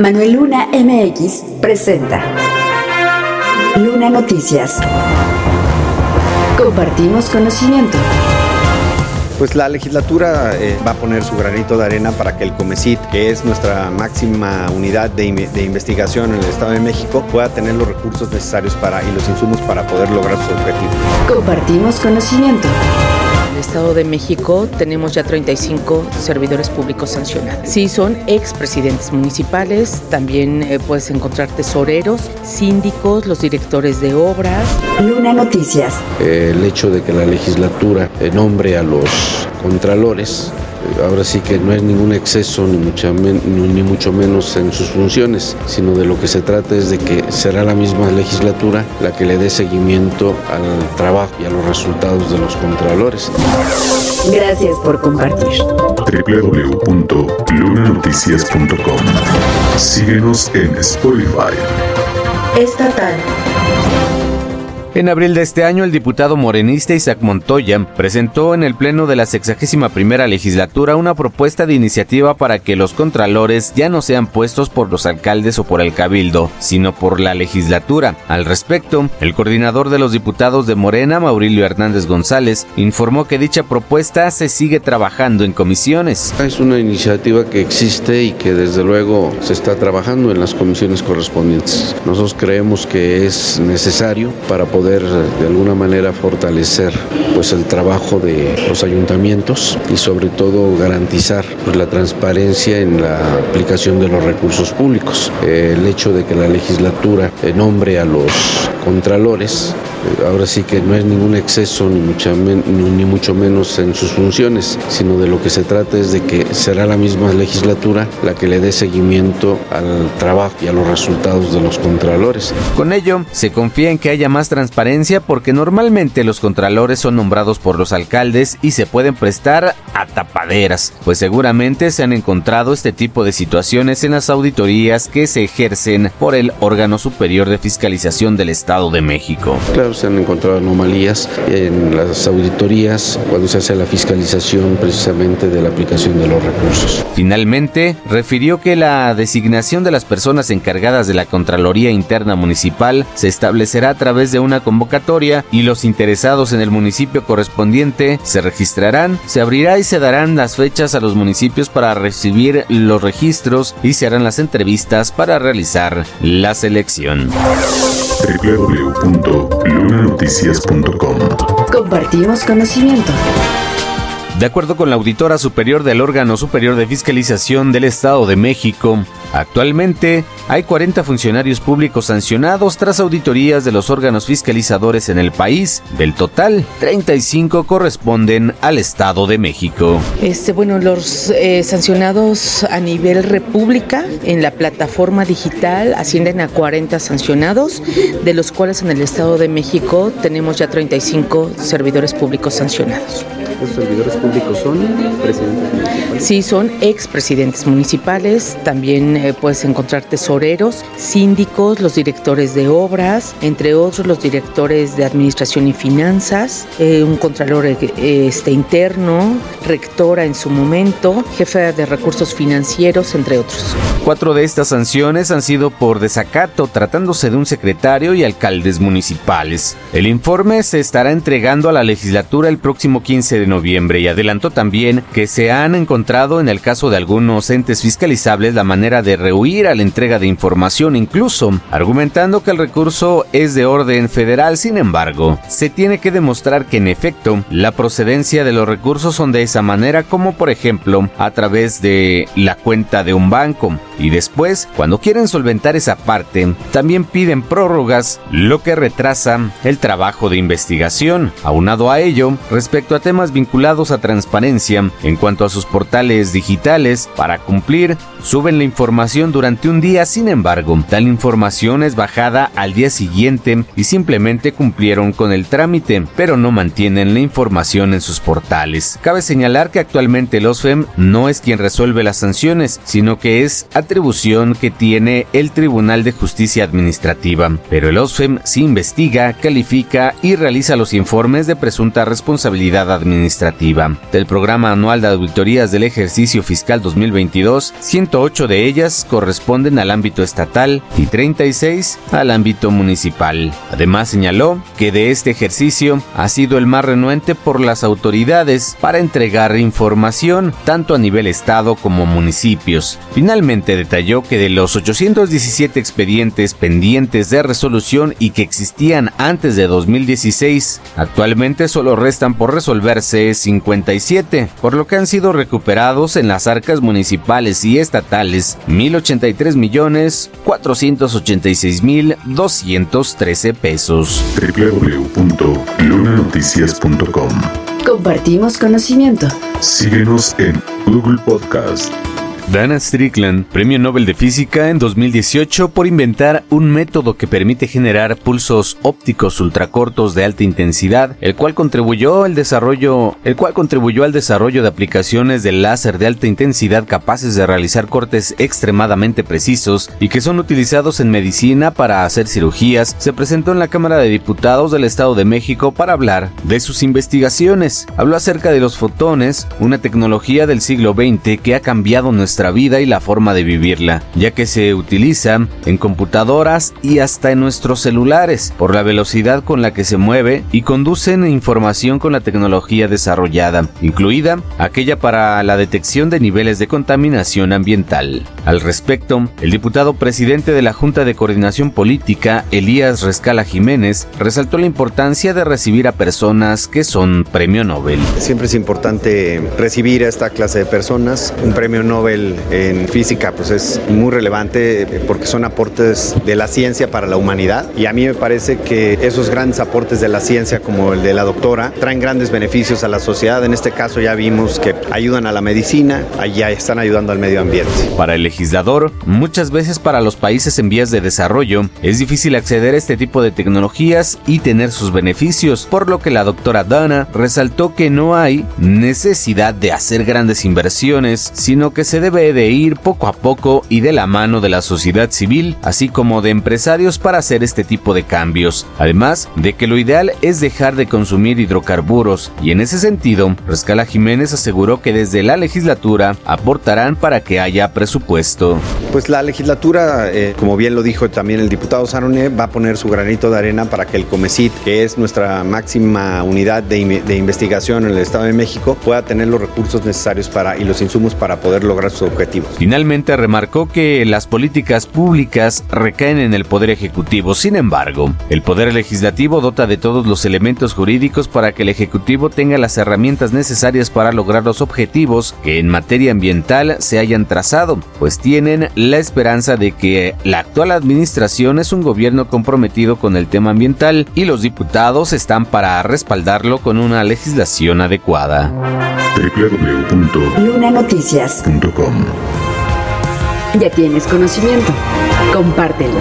Manuel Luna MX presenta Luna Noticias. Compartimos conocimiento. Pues la legislatura eh, va a poner su granito de arena para que el COMECIT, que es nuestra máxima unidad de, de, investigación en el Estado de México, pueda tener los recursos necesarios para, y los insumos para poder lograr su objetivo. Compartimos conocimiento. Estado de México tenemos ya 35 servidores públicos sancionados. Sí, son expresidentes municipales, también eh, puedes encontrar tesoreros, síndicos, los directores de obras. Luna Noticias. el hecho de que la legislatura nombre a los contralores ahora sí que no es ningún exceso ni, mucha ni mucho menos en sus funciones, sino de lo que se trata es de que será la misma legislatura la que le dé seguimiento al trabajo y a los resultados de los contralores. Gracias por compartir. www.lunanoticias.com Síguenos en Spotify. Estatal. En abril de este año, el diputado morenista Isaac Montoya presentó en el Pleno de la 61 primera legislatura una propuesta de iniciativa para que los contralores ya no sean puestos por los alcaldes o por el cabildo, sino por la legislatura. Al respecto, el coordinador de los diputados de Morena, Maurilio Hernández González, informó que dicha propuesta se sigue trabajando en comisiones. Es una iniciativa que existe y que desde luego se está trabajando en las comisiones correspondientes. Nosotros creemos que es necesario para poder de alguna manera fortalecer pues el trabajo de los ayuntamientos y sobre todo garantizar pues, la transparencia en la aplicación de los recursos públicos. el hecho de que la legislatura nombre a los contralores eh, ahora sí que no es ningún exceso ni, ni mucho menos en sus funciones, sino de lo que se trata es de que será la misma legislatura la que le dé seguimiento al trabajo y a los resultados de los contralores. Con ello, se confía en que haya más transparencia porque normalmente los contralores son nombrados por los alcaldes y se pueden prestar a tapaderas, pues seguramente se han encontrado este tipo de situaciones en las auditorías que se ejercen por el órgano superior de fiscalización del Estado de México. Claro, se han encontrado anomalías en las auditorías cuando se hace la fiscalización precisamente de la aplicación de los recursos. Finalmente, refirió que la designación de las personas encargadas de la Contraloría Interna Municipal se establecerá a través de una convocatoria y los interesados en el municipio correspondiente se registrarán, se abrirá y se darán las fechas a los municipios para recibir los registros y se harán las entrevistas para realizar la selección www.lunanoticias.com Compartimos conocimiento. De acuerdo con la auditora superior del órgano superior de fiscalización del Estado de México, actualmente hay 40 funcionarios públicos sancionados tras auditorías de los órganos fiscalizadores en el país. Del total, 35 corresponden al Estado de México. Este, bueno, los eh, sancionados a nivel república en la plataforma digital ascienden a 40 sancionados, de los cuales en el Estado de México tenemos ya 35 servidores públicos sancionados. ¿Esos servidores públicos son presidentes municipales? Sí, son expresidentes municipales. También eh, puedes encontrar tesoreros, síndicos, los directores de obras, entre otros los directores de administración y finanzas, eh, un contralor eh, este, interno, rectora en su momento, jefe de recursos financieros, entre otros. Cuatro de estas sanciones han sido por desacato, tratándose de un secretario y alcaldes municipales. El informe se estará entregando a la legislatura el próximo 15 de noviembre y adelantó también que se han encontrado en el caso de algunos entes fiscalizables la manera de rehuir a la entrega de información, incluso argumentando que el recurso es de orden federal. Sin embargo, se tiene que demostrar que en efecto la procedencia de los recursos son de esa manera, como por ejemplo a través de la cuenta de un banco. Y después, cuando quieren solventar esa parte, también piden prórrogas, lo que retrasa el trabajo de investigación. Aunado a ello, respecto a temas vinculados a transparencia en cuanto a sus portales digitales, para cumplir, suben la información durante un día, sin embargo, tal información es bajada al día siguiente y simplemente cumplieron con el trámite, pero no mantienen la información en sus portales. Cabe señalar que actualmente el OSFEM no es quien resuelve las sanciones, sino que es atribución que tiene el Tribunal de Justicia Administrativa, pero el OSFEM sí investiga, califica y realiza los informes de presunta responsabilidad administrativa. Del programa anual de auditorías del ejercicio fiscal 2022, 108 de ellas corresponden al ámbito estatal y 36 al ámbito municipal. Además señaló que de este ejercicio ha sido el más renuente por las autoridades para entregar información tanto a nivel estado como municipios. Finalmente detalló que de los 817 expedientes pendientes de resolución y que existían antes de 2016, actualmente solo restan por resolverse 57, por lo que han sido recuperados en las arcas municipales y estatales 1083 millones 486 mil 213 pesos. www.lunanoticias.com Compartimos conocimiento. Síguenos en Google Podcast. Dana Strickland, Premio Nobel de Física en 2018 por inventar un método que permite generar pulsos ópticos ultracortos de alta intensidad, el cual contribuyó al desarrollo, el cual contribuyó al desarrollo de aplicaciones del láser de alta intensidad capaces de realizar cortes extremadamente precisos y que son utilizados en medicina para hacer cirugías, se presentó en la Cámara de Diputados del Estado de México para hablar de sus investigaciones. Habló acerca de los fotones, una tecnología del siglo XX que ha cambiado nuestra vida y la forma de vivirla, ya que se utiliza en computadoras y hasta en nuestros celulares por la velocidad con la que se mueve y conducen información con la tecnología desarrollada, incluida aquella para la detección de niveles de contaminación ambiental. Al respecto, el diputado presidente de la Junta de Coordinación Política, Elías Rescala Jiménez, resaltó la importancia de recibir a personas que son premio Nobel. Siempre es importante recibir a esta clase de personas. Un premio Nobel en física pues es muy relevante eh, porque son aportes de la ciencia para la humanidad y a mí me parece que esos grandes aportes de la ciencia como el de la doctora traen grandes beneficios a la sociedad. En este caso ya vimos que ayudan a la medicina, allá están ayudando al medio ambiente. Para el legislador, muchas veces para los países en vías de desarrollo es difícil acceder a este tipo de tecnologías y tener sus beneficios, por lo que la doctora Dana resaltó que no hay necesidad de hacer grandes inversiones, sino que se debe de ir poco a poco y de la mano de la sociedad civil, así como de empresarios para hacer este tipo de cambios. Además de que lo ideal es dejar de consumir hidrocarburos y en ese sentido, Rescala Jiménez aseguró que desde la legislatura aportarán para que haya presupuesto. Pues la legislatura, eh, como bien lo dijo también el diputado Sarone, va a poner su granito de arena para que el Comecit, que es nuestra máxima unidad de, de investigación en el Estado de México, pueda tener los recursos necesarios para y los insumos para poder lograr su Finalmente remarcó que las políticas públicas recaen en el Poder Ejecutivo. Sin embargo, el Poder Legislativo dota de todos los elementos jurídicos para que el Ejecutivo tenga las herramientas necesarias para lograr los objetivos que en materia ambiental se hayan trazado, pues tienen la esperanza de que la actual administración es un gobierno comprometido con el tema ambiental y los diputados están para respaldarlo con una legislación adecuada. www.lunanoticias.com Ya tienes conocimiento. Compártelo.